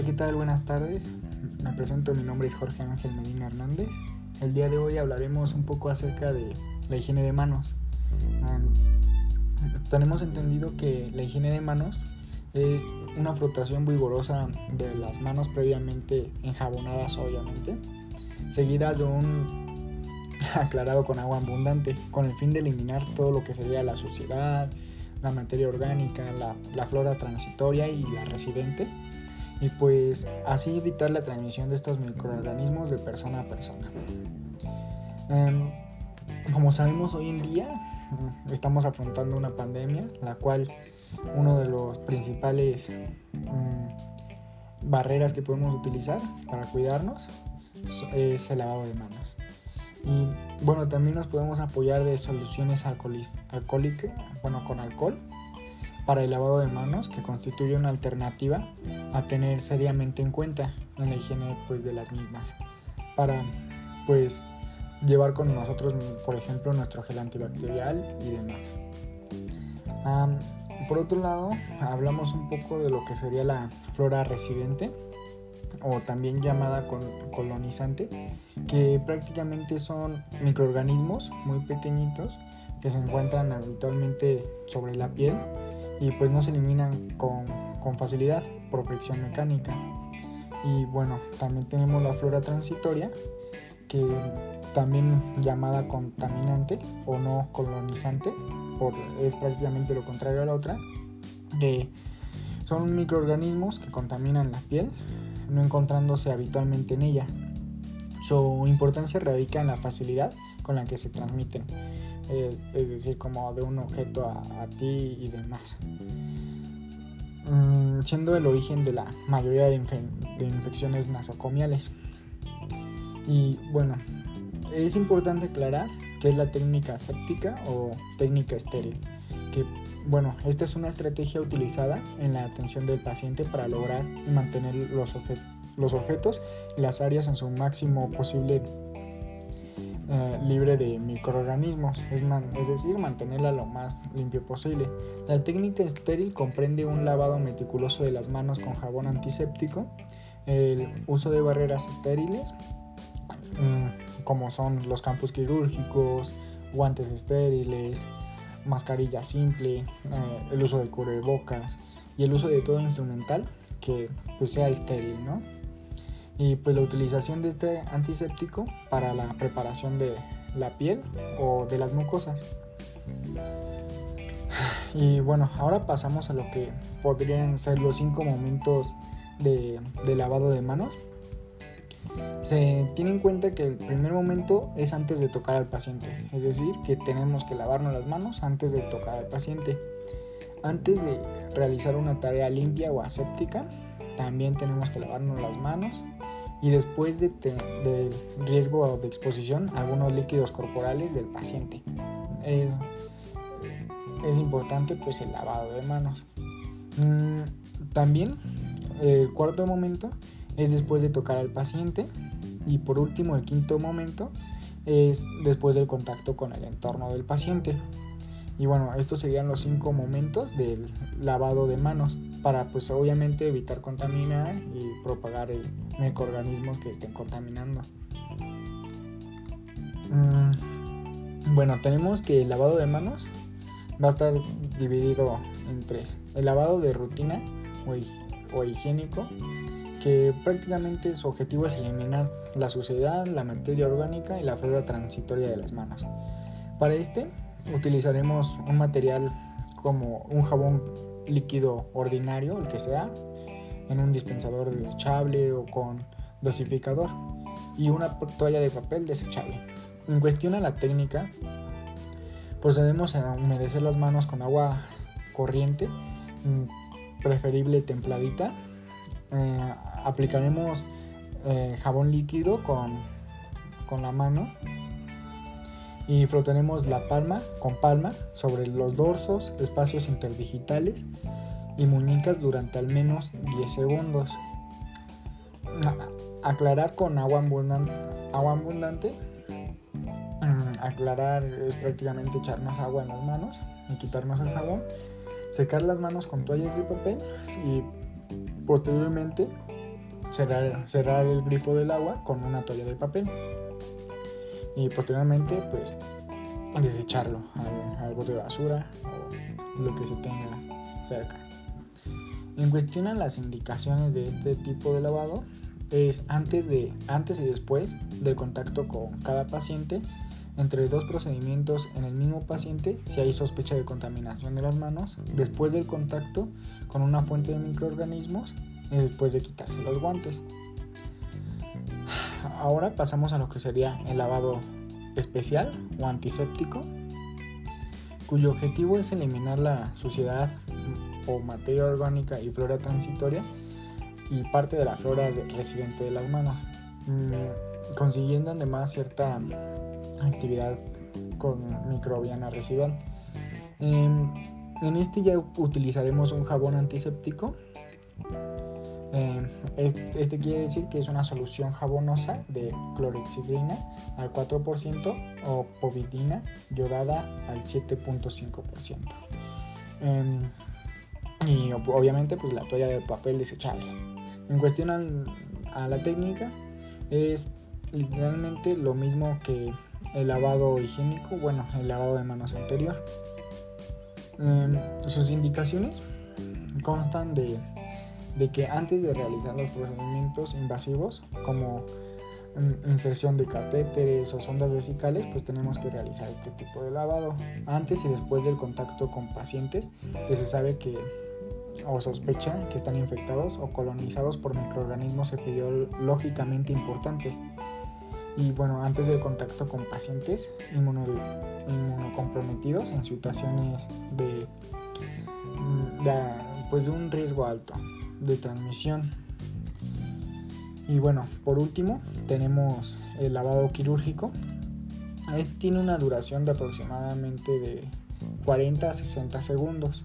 Hola, ¿qué tal? Buenas tardes. Me presento, mi nombre es Jorge Ángel Medina Hernández. El día de hoy hablaremos un poco acerca de la higiene de manos. tenemos entendido que la higiene de manos es una frotación vigorosa de las manos previamente enjabonadas, obviamente, seguidas de un aclarado con agua abundante, con el fin de eliminar todo lo que sería la suciedad, la materia orgánica, la flora transitoria y la residente y pues así evitar la transmisión de estos microorganismos de persona a persona. Em, como sabemos hoy en día mm, estamos afrontando una pandemia, la cual uno de los principales mm, barreras que podemos utilizar para cuidarnos es el lavado de manos. Y bueno, también nos podemos apoyar de soluciones alcohólicas, bueno, con alcohol para el lavado de manos que constituye una alternativa a tener seriamente en cuenta en la higiene pues, de las mismas. Para pues llevar con nosotros por ejemplo nuestro gel antibacterial y demás. Por otro lado hablamos un poco de lo que sería la flora residente o también llamada colonizante que prácticamente son microorganismos muy pequeñitos que se encuentran habitualmente sobre la piel y pues no se eliminan con, facilidad por fricción mecánica. Y bueno, también tenemos la flora transitoria, que también llamada contaminante o no colonizante, por, es prácticamente lo contrario a la otra, son microorganismos que contaminan la piel, no encontrándose habitualmente en ella. Su importancia radica en la facilidad con la que se transmiten eh, es decir, como de un objeto a, ti y demás. Mm, siendo el origen de la mayoría de, infecciones nasocomiales. Y bueno, es importante aclarar que es la técnica séptica o técnica estéril, que bueno, esta es una estrategia utilizada en la atención del paciente para lograr mantener los, los objetos y las áreas en su máximo posible eh, libre de microorganismos, es, es, decir, mantenerla lo más limpio posible. La técnica estéril comprende un lavado meticuloso de las manos con jabón antiséptico, el uso de barreras estériles, mm, como son los campos quirúrgicos, guantes estériles, mascarilla simple, eh, el uso de cubrebocas y el uso de todo instrumental que pues, sea estéril, ¿no? Y pues la utilización de este antiséptico para la preparación de la piel o de las mucosas. Y bueno, ahora pasamos a lo que podrían ser los cinco momentos de, lavado de manos. Se tiene en cuenta que el primer momento es antes de tocar al paciente, es decir, que tenemos que lavarnos las manos antes de tocar al paciente. Antes de realizar una tarea limpia o aséptica, también tenemos que lavarnos las manos y después de, riesgo de exposición algunos líquidos corporales del paciente. es importante pues el lavado de manos. Mm, también el cuarto momento es después de tocar al paciente y por último el quinto momento es después del contacto con el entorno del paciente. Y bueno, estos serían los cinco momentos del lavado de manos para pues obviamente evitar contaminar y propagar el microorganismo que estén contaminando. Mm, bueno, tenemos que el lavado de manos va a estar dividido en tres. El lavado de rutina o, o higiénico, que prácticamente su objetivo es eliminar la suciedad, la materia orgánica y la flora transitoria de las manos. Para este utilizaremos un material como un jabón líquido ordinario, el que sea, en un dispensador desechable o con dosificador y una toalla de papel desechable. En cuestión a la técnica, procedemos a humedecer las manos con agua corriente, mm, preferible templadita. Eh, aplicaremos eh, jabón líquido con, con la mano y frotaremos la palma con palma sobre los dorsos, espacios interdigitales y muñecas durante al menos 10 segundos. Aclarar con agua abundante. Agua abundante. Mm, aclarar es prácticamente echarnos agua en las manos y quitarnos el jabón. Secar las manos con toallas de papel y posteriormente cerrar, cerrar el grifo del agua con una toalla de papel y posteriormente pues desecharlo al, al bote de basura o lo que se tenga cerca. En cuestión a las indicaciones de este tipo de lavado, es antes, de, antes y después del contacto con cada paciente, entre dos procedimientos en el mismo paciente si hay sospecha de contaminación de las manos, después del contacto con una fuente de microorganismos y después de quitarse los guantes. Ahora pasamos a lo que sería el lavado especial o antiséptico, cuyo objetivo es eliminar la suciedad o materia orgánica y flora transitoria y parte de la flora residente de las manos, mm, consiguiendo además cierta actividad con microbiana residual. En, este ya utilizaremos un jabón antiséptico. Em, este, quiere decir que es una solución jabonosa de clorexidrina al 4% o povidina yodada al 7.5%. Em, y obviamente pues la toalla de papel desechable. En cuestión a la técnica es literalmente lo mismo que el lavado higiénico, bueno, el lavado de manos anterior. Em, sus indicaciones constan de, que antes de realizar los procedimientos invasivos como inserción de catéteres o sondas vesicales, pues tenemos que realizar este tipo de lavado. Antes y después del contacto con pacientes que se sabe que o sospecha que están infectados o colonizados por microorganismos epidemiológicamente importantes. Y bueno, antes del contacto con pacientes inmunocomprometidos en situaciones de, mm, de, pues de un riesgo alto de transmisión. Y bueno, por último tenemos el lavado quirúrgico. Este tiene una duración de aproximadamente de 40 a 60 segundos.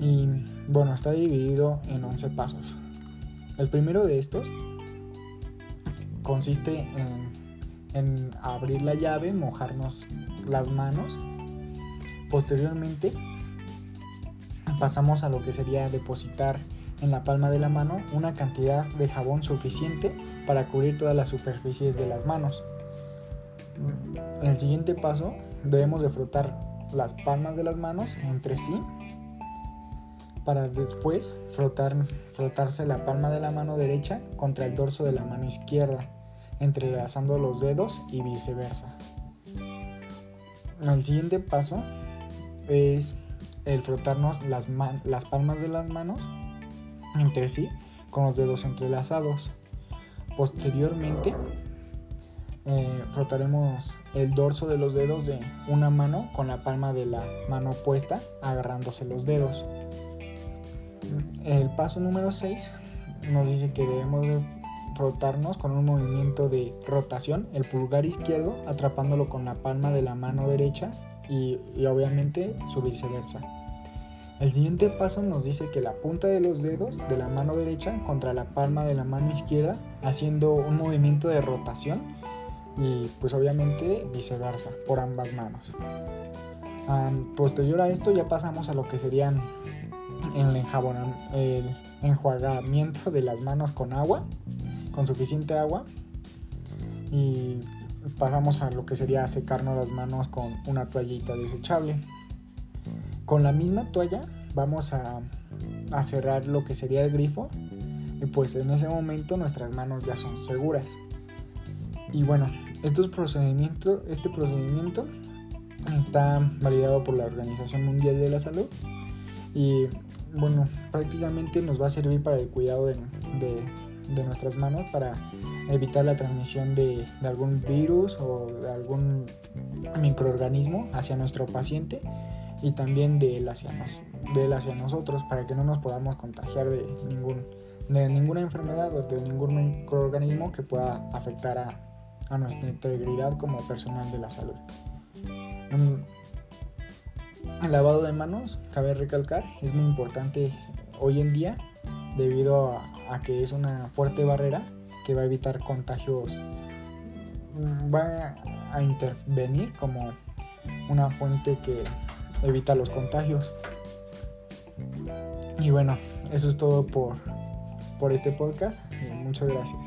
Y bueno, está dividido en 11 pasos. El primero de estos consiste en, abrir la llave, mojarnos las manos. Posteriormente pasamos a lo que sería depositar en la palma de la mano una cantidad de jabón suficiente para cubrir todas las superficies de las manos. En el siguiente paso debemos de frotar las palmas de las manos entre sí para después frotar, frotarse la palma de la mano derecha contra el dorso de la mano izquierda entrelazando los dedos y viceversa. El siguiente paso es el frotarnos las palmas de las manos entre sí con los dedos entrelazados. Posteriormente eh, frotaremos el dorso de los dedos de una mano con la palma de la mano opuesta agarrándose los dedos. El paso número 6 nos dice que debemos frotarnos con un movimiento de rotación, el pulgar izquierdo atrapándolo con la palma de la mano derecha y, obviamente su viceversa. El siguiente paso nos dice que la punta de los dedos de la mano derecha contra la palma de la mano izquierda haciendo un movimiento de rotación y pues obviamente viceversa por ambas manos. posterior a esto ya pasamos a lo que serían el, el enjuagamiento de las manos con agua con suficiente agua y pasamos a lo que sería secarnos las manos con una toallita desechable. Con la misma toalla vamos a, cerrar lo que sería el grifo. Y pues en ese momento nuestras manos ya son seguras. Y bueno, este procedimiento está validado por la Organización Mundial de la Salud. Y bueno, prácticamente nos va a servir para el cuidado de, de de nuestras manos para evitar la transmisión de, algún virus o de algún microorganismo hacia nuestro paciente y también de él hacia, hacia nosotros para que no nos podamos contagiar de, ningún, de ninguna enfermedad o de ningún microorganismo que pueda afectar a, a nuestra integridad como personal de la salud. El lavado de manos, cabe recalcar, es muy importante hoy en día debido a, a que es una fuerte barrera que va a evitar contagios, mm, va a intervenir como una fuente que evita los contagios. Y bueno, eso es todo por, por este podcast. muchas gracias.